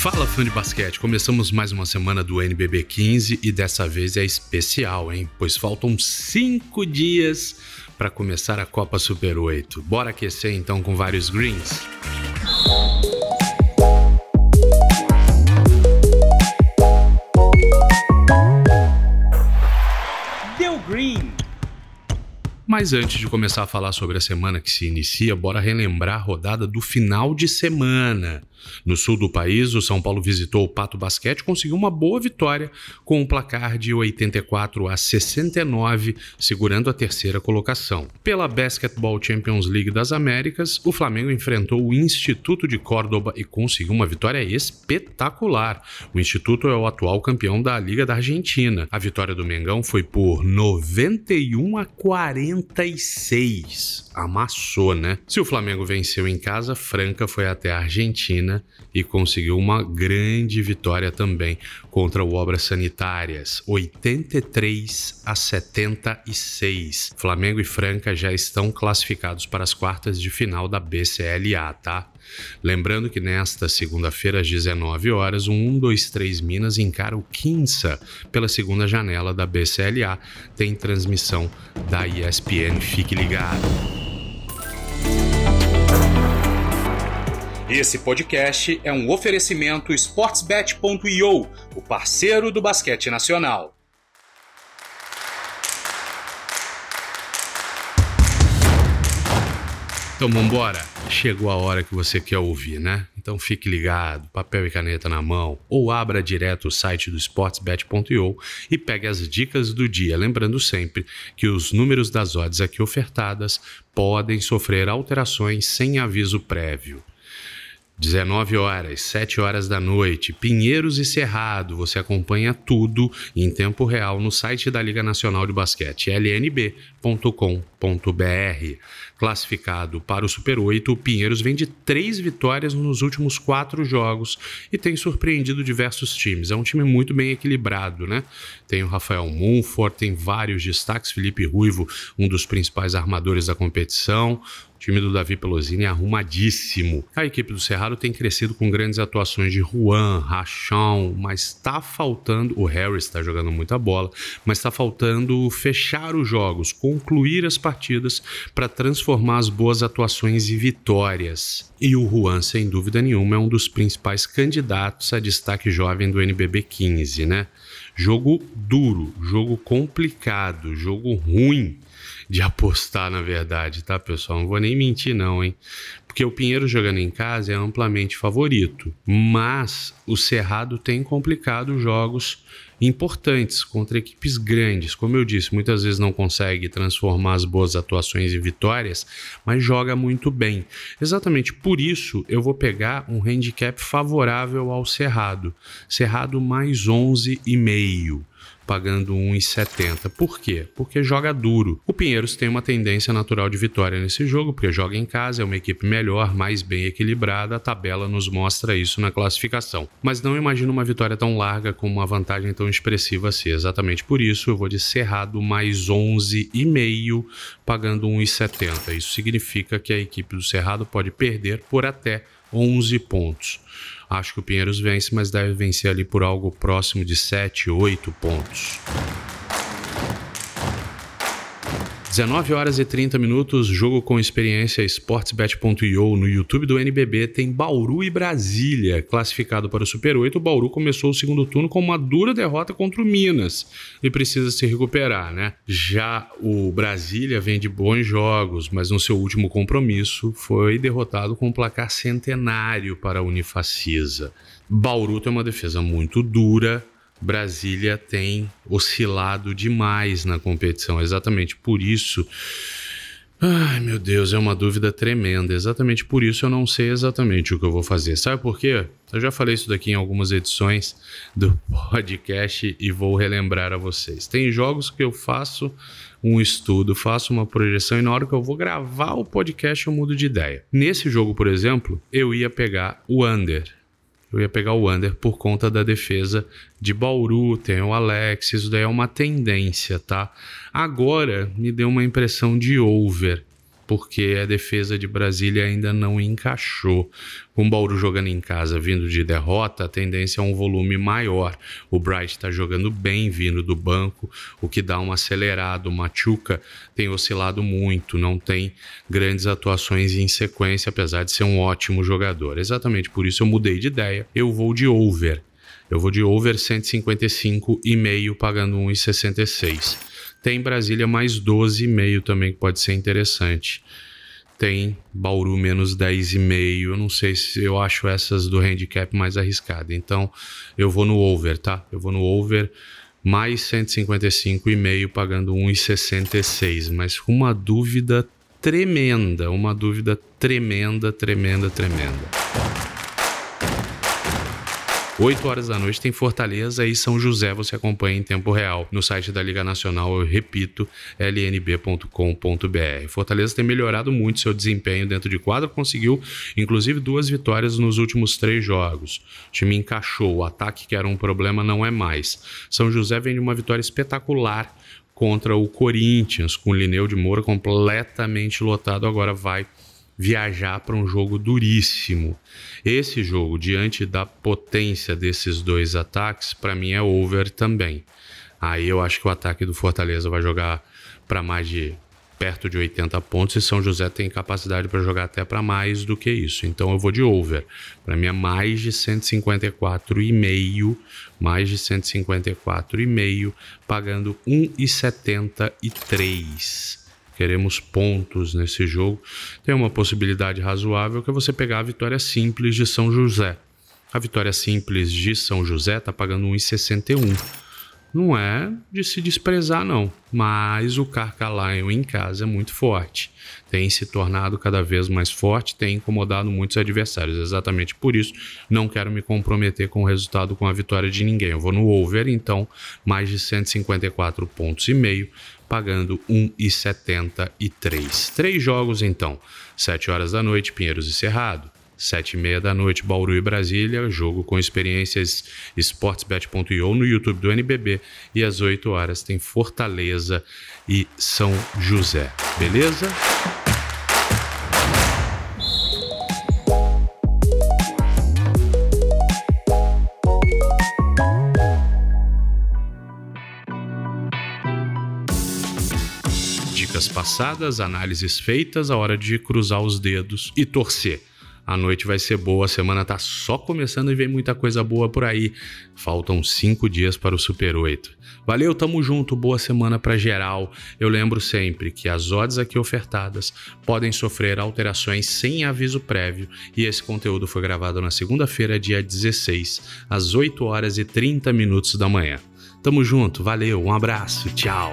Fala fã de basquete, começamos mais uma semana do NBB 15 e dessa vez é especial, hein? Pois faltam cinco dias para começar a Copa Super 8. Bora aquecer então com vários greens? Deu green! Mas antes de começar a falar sobre a semana que se inicia, bora relembrar a rodada do final de semana. No sul do país, o São Paulo visitou o Pato Basquete e conseguiu uma boa vitória com um placar de 84 a 69, segurando a terceira colocação. Pela Basketball Champions League das Américas, o Flamengo enfrentou o Instituto de Córdoba e conseguiu uma vitória espetacular. O Instituto é o atual campeão da Liga da Argentina. A vitória do Mengão foi por 91 a 46. Amassou, né? Se o Flamengo venceu em casa, Franca foi até a Argentina Argentina e conseguiu uma grande vitória também contra o Obras Sanitárias, 83 a 76. Flamengo e Franca já estão classificados para as quartas de final da BCLA, tá? Lembrando que nesta segunda-feira às 19 horas, o 123 Minas encara o Quinça pela segunda janela da BCLA. Tem transmissão da ESPN, fique ligado. Esse podcast é um oferecimento sportsbet.io, o parceiro do basquete nacional. Então vambora. Chegou a hora que você quer ouvir, né? Então fique ligado, papel e caneta na mão, ou abra direto o site do sportsbet.io e pegue as dicas do dia, lembrando sempre que os números das odds aqui ofertadas podem sofrer alterações sem aviso prévio. 19 horas, 7 horas da noite, Pinheiros e Cerrado. Você acompanha tudo em tempo real no site da Liga Nacional de Basquete, lnb.com.br. Classificado para o Super 8, o Pinheiros vem de três vitórias nos últimos quatro jogos e tem surpreendido diversos times. É um time muito bem equilibrado, né? Tem o Rafael Munford, tem vários destaques, Felipe Ruivo, um dos principais armadores da competição, time do Davi Pelosini é arrumadíssimo. A equipe do Cerrado tem crescido com grandes atuações de Juan, Rachão, mas está faltando. O Harris está jogando muita bola, mas está faltando fechar os jogos, concluir as partidas para transformar as boas atuações em vitórias. E o Juan, sem dúvida nenhuma, é um dos principais candidatos a destaque jovem do NBB 15, né? Jogo duro, jogo complicado, jogo ruim de apostar, na verdade, tá, pessoal? Não vou nem mentir, não, hein? Porque o Pinheiro jogando em casa é amplamente favorito, mas o Cerrado tem complicado jogos importantes contra equipes grandes. Como eu disse, muitas vezes não consegue transformar as boas atuações em vitórias, mas joga muito bem. Exatamente por isso eu vou pegar um handicap favorável ao Cerrado. Cerrado mais 11,5 pagando 1,70. Por quê? Porque joga duro. O Pinheiros tem uma tendência natural de vitória nesse jogo, porque joga em casa, é uma equipe melhor, mais bem equilibrada, a tabela nos mostra isso na classificação. Mas não imagino uma vitória tão larga com uma vantagem tão expressiva assim. Exatamente por isso eu vou de Cerrado mais 11,5, pagando 1,70. Isso significa que a equipe do Cerrado pode perder por até 11 pontos. Acho que o Pinheiros vence, mas deve vencer ali por algo próximo de 7, 8 pontos. 19 horas e 30 minutos, jogo com experiência sportsbet.io no YouTube do NBB tem Bauru e Brasília, classificado para o Super 8. O Bauru começou o segundo turno com uma dura derrota contra o Minas e precisa se recuperar, né? Já o Brasília vem de bons jogos, mas no seu último compromisso foi derrotado com um placar centenário para a Unifacisa. Bauru tem uma defesa muito dura, Brasília tem oscilado demais na competição. Exatamente por isso. Ai, meu Deus, é uma dúvida tremenda. Exatamente por isso eu não sei exatamente o que eu vou fazer. Sabe por quê? Eu já falei isso daqui em algumas edições do podcast e vou relembrar a vocês. Tem jogos que eu faço um estudo, faço uma projeção e na hora que eu vou gravar o podcast eu mudo de ideia. Nesse jogo, por exemplo, eu ia pegar o under eu ia pegar o under por conta da defesa de Bauru, tem o Alex, isso daí é uma tendência, tá? Agora me deu uma impressão de over. Porque a defesa de Brasília ainda não encaixou. Com o Bauru jogando em casa, vindo de derrota, a tendência é um volume maior. O Bright está jogando bem, vindo do banco, o que dá uma acelerada. O Machuca tem oscilado muito, não tem grandes atuações em sequência, apesar de ser um ótimo jogador. Exatamente por isso eu mudei de ideia. Eu vou de over. Eu vou de over 155,5 pagando 1,66. Tem Brasília mais 12,5 também que pode ser interessante. Tem Bauru menos 10,5. Eu não sei se eu acho essas do handicap mais arriscada. Então eu vou no over, tá? Eu vou no over mais 155,5 pagando 1,66, mas com uma dúvida tremenda, uma dúvida tremenda, tremenda, tremenda. 8 horas da noite tem Fortaleza e São José, você acompanha em tempo real no site da Liga Nacional, eu repito, lnb.com.br. Fortaleza tem melhorado muito seu desempenho dentro de quadra, conseguiu inclusive duas vitórias nos últimos três jogos. O time encaixou, o ataque que era um problema não é mais. São José vem de uma vitória espetacular contra o Corinthians, com o Lineu de Moura completamente lotado, agora vai viajar para um jogo duríssimo. Esse jogo, diante da potência desses dois ataques, para mim é over também. Aí eu acho que o ataque do Fortaleza vai jogar para mais de perto de 80 pontos e São José tem capacidade para jogar até para mais do que isso. Então eu vou de over. Para mim é mais de 154,5, mais de 154,5, pagando 1,73 queremos pontos nesse jogo, tem uma possibilidade razoável que é você pegar a vitória simples de São José. A vitória simples de São José está pagando 1,61. Não é de se desprezar, não, mas o Carcalion em casa é muito forte. Tem se tornado cada vez mais forte, tem incomodado muitos adversários. Exatamente por isso, não quero me comprometer com o resultado com a vitória de ninguém. Eu vou no over, então, mais de 154 pontos e meio pagando 1,73. Três jogos então, 7 horas da noite, Pinheiros e Cerrado. 7 e meia da noite, Bauru e Brasília, jogo com experiências sportsbet.io no YouTube do NBB. E às 8 horas tem Fortaleza e São José. Beleza? passadas, análises feitas, a hora de cruzar os dedos e torcer. A noite vai ser boa, a semana tá só começando e vem muita coisa boa por aí. Faltam cinco dias para o Super 8. Valeu, tamo junto, boa semana para geral. Eu lembro sempre que as odds aqui ofertadas podem sofrer alterações sem aviso prévio e esse conteúdo foi gravado na segunda-feira, dia 16, às 8 horas e 30 minutos da manhã. Tamo junto, valeu, um abraço, tchau.